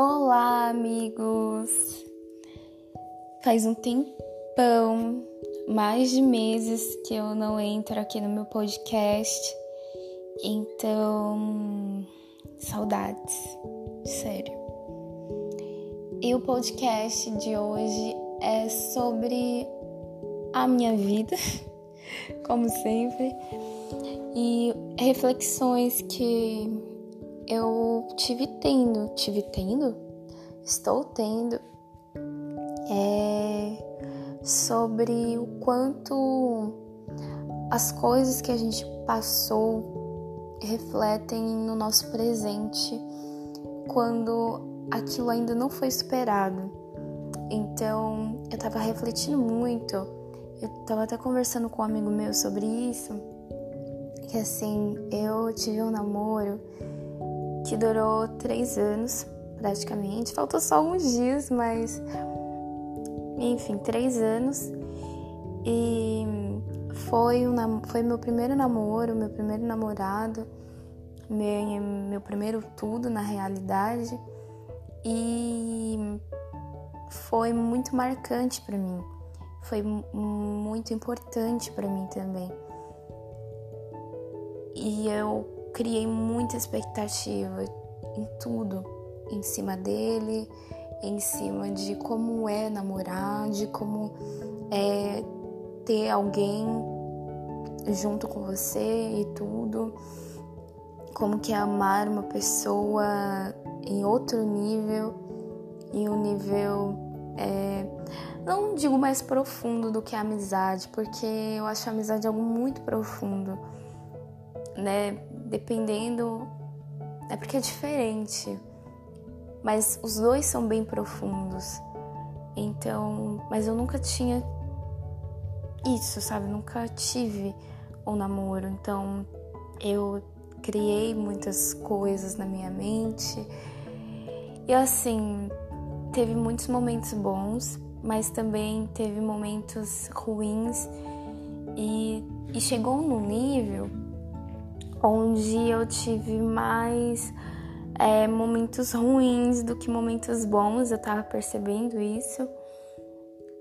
Olá, amigos! Faz um tempão, mais de meses que eu não entro aqui no meu podcast, então, saudades, sério. E o podcast de hoje é sobre a minha vida, como sempre, e reflexões que eu tive tendo, tive tendo, estou tendo, é sobre o quanto as coisas que a gente passou refletem no nosso presente quando aquilo ainda não foi superado. Então, eu tava refletindo muito, eu tava até conversando com um amigo meu sobre isso, que assim, eu tive um namoro que durou três anos praticamente. Faltou só alguns dias, mas enfim, três anos. E foi, um, foi meu primeiro namoro, meu primeiro namorado, meu, meu primeiro tudo na realidade. E foi muito marcante para mim. Foi muito importante para mim também. E eu criei muita expectativa em tudo, em cima dele, em cima de como é namorar, de como é ter alguém junto com você e tudo, como que é amar uma pessoa em outro nível, em um nível é, não digo mais profundo do que a amizade, porque eu acho a amizade algo muito profundo, né? Dependendo. É porque é diferente. Mas os dois são bem profundos. Então. Mas eu nunca tinha isso, sabe? Nunca tive um namoro. Então eu criei muitas coisas na minha mente. E assim, teve muitos momentos bons, mas também teve momentos ruins. E, e chegou num nível onde eu tive mais é, momentos ruins do que momentos bons, eu tava percebendo isso.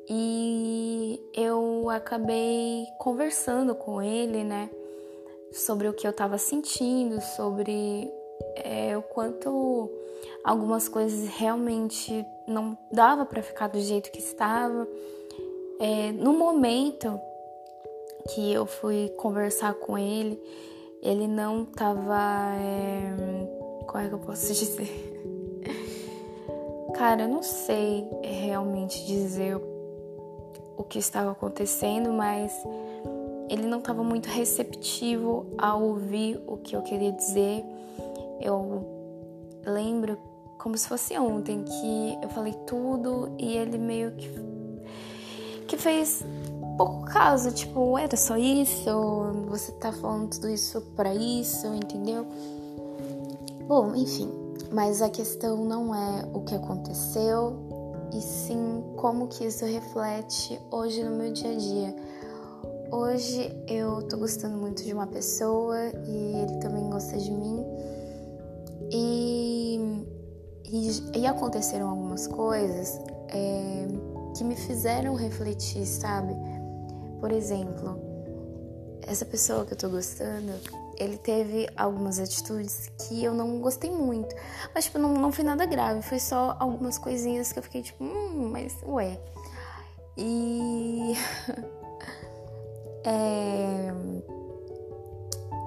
E eu acabei conversando com ele, né, sobre o que eu tava sentindo, sobre é, o quanto algumas coisas realmente não dava para ficar do jeito que estava. É, no momento que eu fui conversar com ele, ele não tava. É... Como é que eu posso dizer? Cara, eu não sei realmente dizer o que estava acontecendo, mas ele não estava muito receptivo a ouvir o que eu queria dizer. Eu lembro como se fosse ontem que eu falei tudo e ele meio que que fez pouco caso, tipo, era só isso? Você tá falando tudo isso para isso, entendeu? Bom, enfim, mas a questão não é o que aconteceu, e sim como que isso reflete hoje no meu dia a dia. Hoje eu tô gostando muito de uma pessoa e ele também gosta de mim. E, e, e aconteceram algumas coisas é, que me fizeram refletir, sabe? Por exemplo, essa pessoa que eu tô gostando, ele teve algumas atitudes que eu não gostei muito. Mas, tipo, não, não foi nada grave, foi só algumas coisinhas que eu fiquei tipo, hum, mas ué. E. é...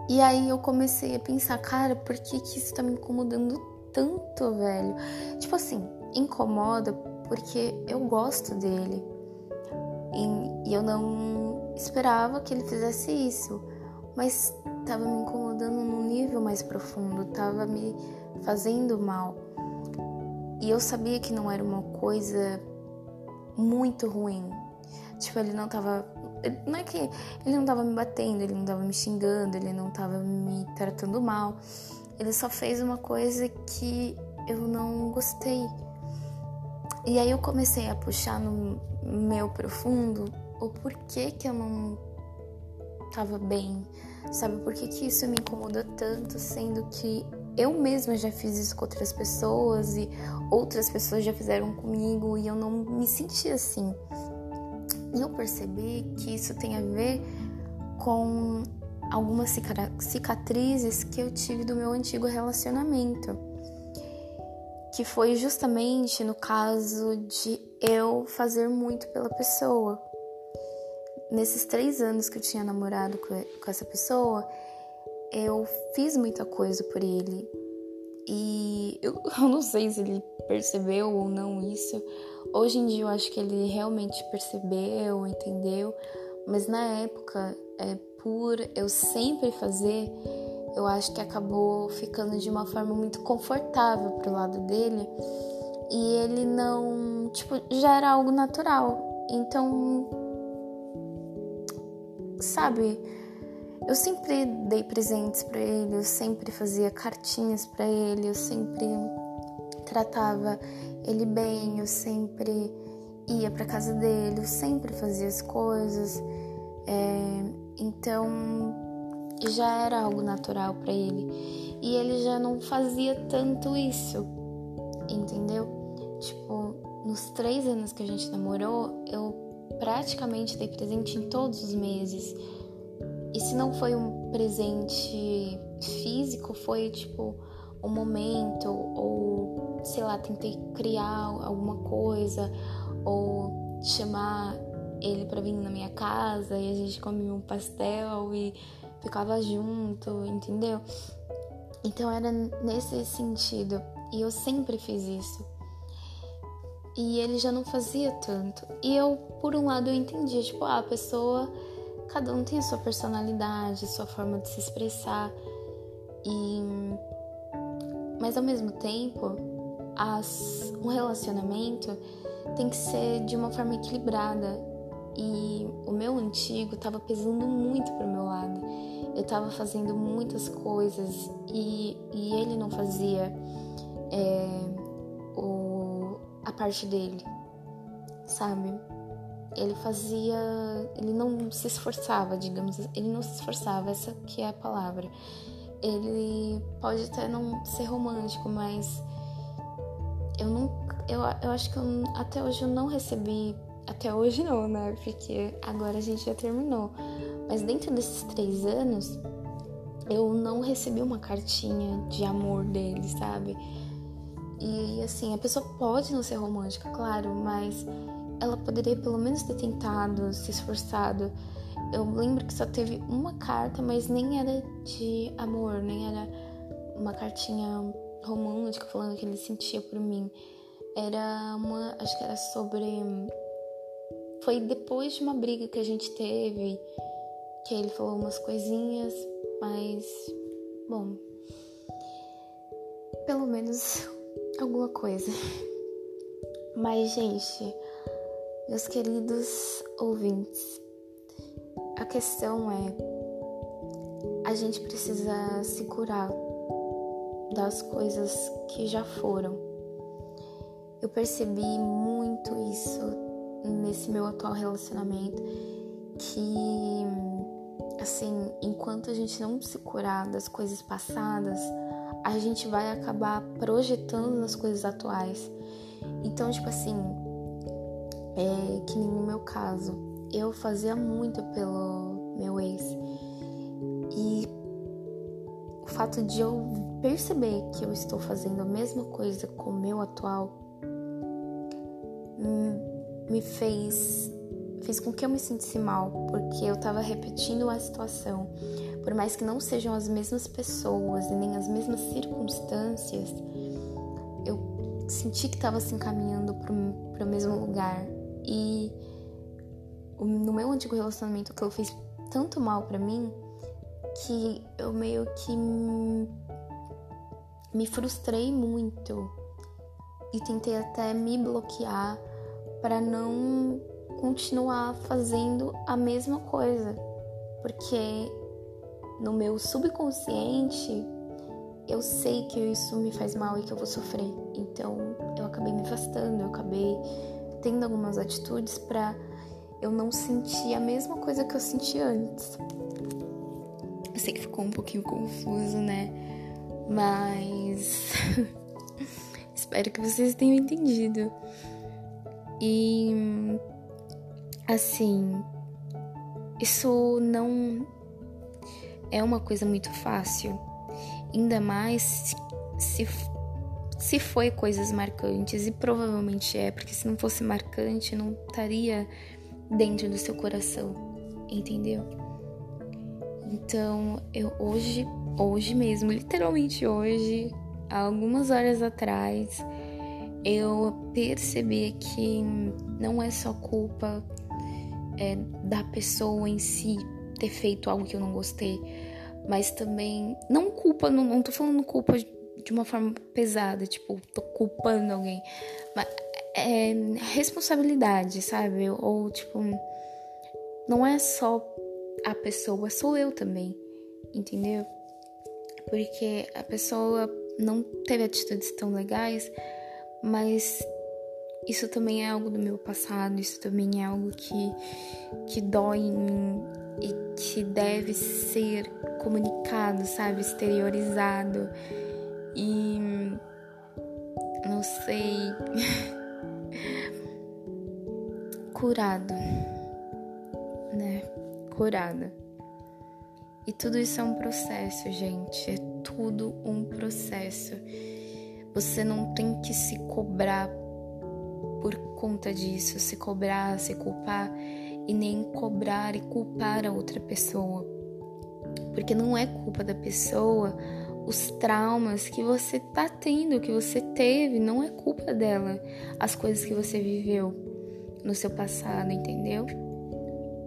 E aí eu comecei a pensar, cara, por que, que isso tá me incomodando tanto, velho? Tipo assim, incomoda porque eu gosto dele. E, e eu não esperava que ele fizesse isso, mas estava me incomodando num nível mais profundo, estava me fazendo mal. E eu sabia que não era uma coisa muito ruim. Tipo, ele não tava. Não é que ele não tava me batendo, ele não tava me xingando, ele não tava me tratando mal. Ele só fez uma coisa que eu não gostei. E aí eu comecei a puxar no meu profundo o porquê que eu não tava bem, sabe? Por que, que isso me incomodou tanto, sendo que eu mesma já fiz isso com outras pessoas e outras pessoas já fizeram comigo e eu não me senti assim. E eu percebi que isso tem a ver com algumas cicatrizes que eu tive do meu antigo relacionamento. Que foi justamente no caso de eu fazer muito pela pessoa. Nesses três anos que eu tinha namorado com essa pessoa, eu fiz muita coisa por ele. E eu, eu não sei se ele percebeu ou não isso. Hoje em dia eu acho que ele realmente percebeu, entendeu. Mas na época, é, por eu sempre fazer, eu acho que acabou ficando de uma forma muito confortável pro lado dele. E ele não, tipo, já era algo natural. Então, sabe, eu sempre dei presentes para ele, eu sempre fazia cartinhas para ele, eu sempre tratava ele bem, eu sempre ia para casa dele, eu sempre fazia as coisas. É, então já era algo natural para ele e ele já não fazia tanto isso, entendeu? Tipo, nos três anos que a gente namorou, eu praticamente dei presente em todos os meses. E se não foi um presente físico, foi tipo um momento, ou sei lá, tentei criar alguma coisa, ou chamar ele para vir na minha casa e a gente comia um pastel e ficava junto, entendeu? Então era nesse sentido. E eu sempre fiz isso. E ele já não fazia tanto. E eu, por um lado, eu entendia, tipo, ah, a pessoa Cada um tem a sua personalidade, sua forma de se expressar. E mas ao mesmo tempo, as... um relacionamento tem que ser de uma forma equilibrada. E o meu antigo estava pesando muito pro meu lado. Eu estava fazendo muitas coisas e, e ele não fazia é, o, a parte dele, sabe? ele fazia, ele não se esforçava, digamos, ele não se esforçava, essa que é a palavra. Ele pode até não ser romântico, mas eu não, eu, eu acho que eu, até hoje eu não recebi, até hoje não, né? Porque agora a gente já terminou. Mas dentro desses três anos, eu não recebi uma cartinha de amor dele, sabe? E assim, a pessoa pode não ser romântica, claro, mas ela poderia pelo menos ter tentado, se esforçado. Eu lembro que só teve uma carta, mas nem era de amor, nem era uma cartinha romântica falando que ele sentia por mim. Era uma, acho que era sobre foi depois de uma briga que a gente teve que ele falou umas coisinhas, mas bom, pelo menos alguma coisa. Mas gente, meus queridos ouvintes, a questão é: a gente precisa se curar das coisas que já foram. Eu percebi muito isso nesse meu atual relacionamento, que assim, enquanto a gente não se curar das coisas passadas, a gente vai acabar projetando nas coisas atuais. Então, tipo assim, é, que nem no meu caso, eu fazia muito pelo meu ex. E o fato de eu perceber que eu estou fazendo a mesma coisa com o meu atual hum, me fez fez com que eu me sentisse mal, porque eu estava repetindo a situação. Por mais que não sejam as mesmas pessoas e nem as mesmas circunstâncias, eu senti que estava se encaminhando para o mesmo lugar. E no meu antigo relacionamento, que eu fiz tanto mal para mim que eu meio que me frustrei muito e tentei até me bloquear para não continuar fazendo a mesma coisa, porque no meu subconsciente eu sei que isso me faz mal e que eu vou sofrer. Então eu acabei me afastando, eu acabei tendo algumas atitudes para eu não sentir a mesma coisa que eu senti antes. Eu sei que ficou um pouquinho confuso, né? Mas espero que vocês tenham entendido. E assim, isso não é uma coisa muito fácil, ainda mais se se foi coisas marcantes e provavelmente é, porque se não fosse marcante não estaria dentro do seu coração, entendeu? Então, eu hoje, hoje mesmo, literalmente hoje, algumas horas atrás, eu percebi que não é só culpa é, da pessoa em si ter feito algo que eu não gostei, mas também não culpa, não, não tô falando culpa de uma forma pesada, tipo, tô culpando alguém, mas é responsabilidade, sabe? Ou tipo, não é só a pessoa, sou eu também, entendeu? Porque a pessoa não teve atitudes tão legais, mas isso também é algo do meu passado, isso também é algo que, que dói em mim e que deve ser comunicado, sabe? Exteriorizado. E não sei. curado, né? Curada. E tudo isso é um processo, gente. É tudo um processo. Você não tem que se cobrar por conta disso, se cobrar, se culpar e nem cobrar e culpar a outra pessoa. Porque não é culpa da pessoa os traumas que você tá tendo, que você teve, não é culpa dela. As coisas que você viveu no seu passado, entendeu?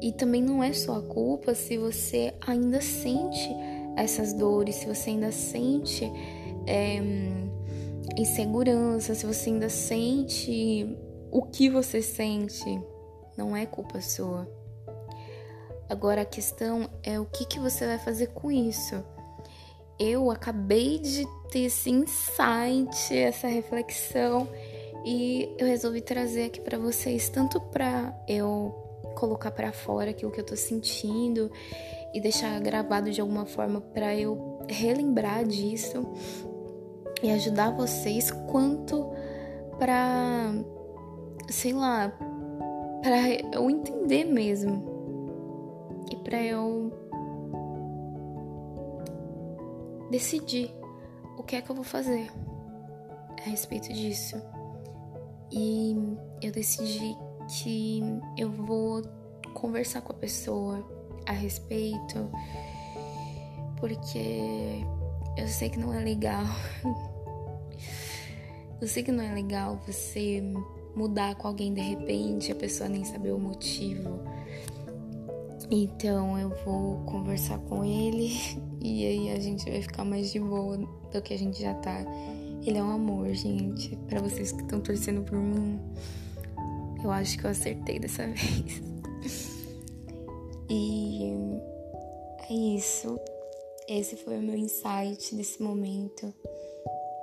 E também não é só a culpa se você ainda sente essas dores, se você ainda sente é, insegurança, se você ainda sente o que você sente, não é culpa sua. Agora a questão é o que, que você vai fazer com isso. Eu acabei de ter esse insight, essa reflexão, e eu resolvi trazer aqui para vocês, tanto para eu colocar para fora aquilo que eu tô sentindo e deixar gravado de alguma forma para eu relembrar disso e ajudar vocês, quanto para sei lá, para eu entender mesmo e para eu decidir o que é que eu vou fazer a respeito disso. E eu decidi que eu vou conversar com a pessoa a respeito, porque eu sei que não é legal. eu sei que não é legal você mudar com alguém de repente, a pessoa nem saber o motivo. Então eu vou conversar com ele e aí a gente vai ficar mais de boa do que a gente já tá. Ele é um amor, gente. Para vocês que estão torcendo por mim, eu acho que eu acertei dessa vez. E é isso. Esse foi o meu insight desse momento.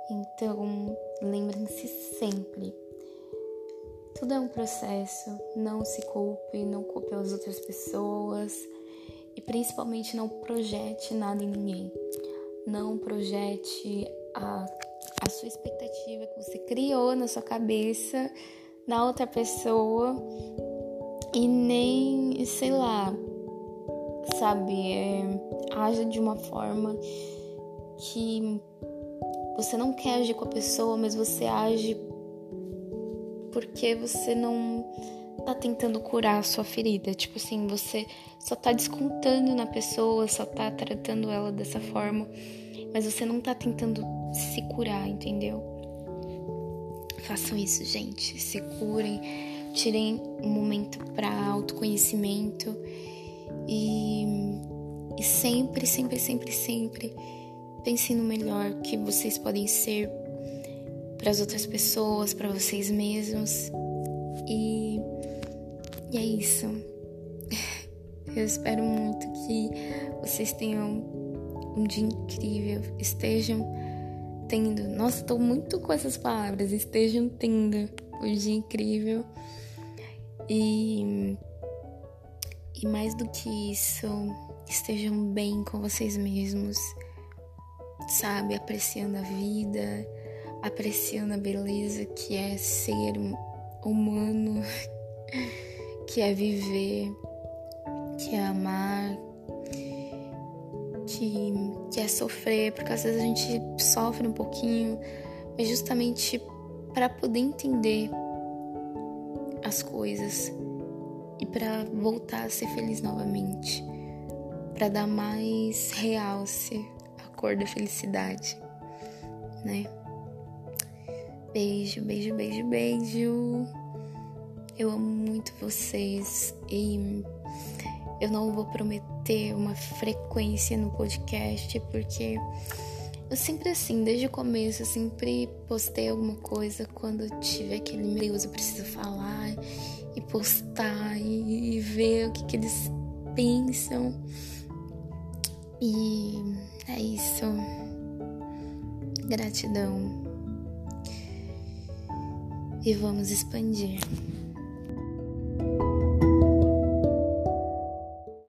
Então, lembrem-se sempre. Tudo é um processo. Não se culpe, não culpe as outras pessoas. E principalmente não projete nada em ninguém. Não projete a, a sua expectativa que você criou na sua cabeça na outra pessoa e nem, sei lá, sabe, é, haja de uma forma que você não quer agir com a pessoa, mas você age porque você não tá tentando curar a sua ferida. Tipo assim, você só tá descontando na pessoa, só tá tratando ela dessa forma, mas você não tá tentando se curar, entendeu? Façam isso, gente. Se curem, tirem um momento para autoconhecimento e, e sempre, sempre, sempre, sempre pensem no melhor que vocês podem ser para as outras pessoas, para vocês mesmos. E, e é isso. Eu espero muito que vocês tenham um dia incrível, estejam tendo. Nossa, tô muito com essas palavras. Estejam tendo um dia incrível. E, e mais do que isso, estejam bem com vocês mesmos. sabe, apreciando a vida, apreciando a beleza que é ser humano, que é viver, que é amar, que, que é sofrer, porque às vezes a gente sofre um pouquinho, mas justamente para poder entender as coisas e para voltar a ser feliz novamente, para dar mais realce à cor da felicidade, né? Beijo, beijo, beijo, beijo. Eu amo muito vocês e eu não vou prometer uma frequência no podcast porque eu sempre assim, desde o começo, eu sempre postei alguma coisa quando tive aquele meu Deus, eu preciso falar e postar e, e ver o que, que eles pensam. E é isso. Gratidão. E vamos expandir.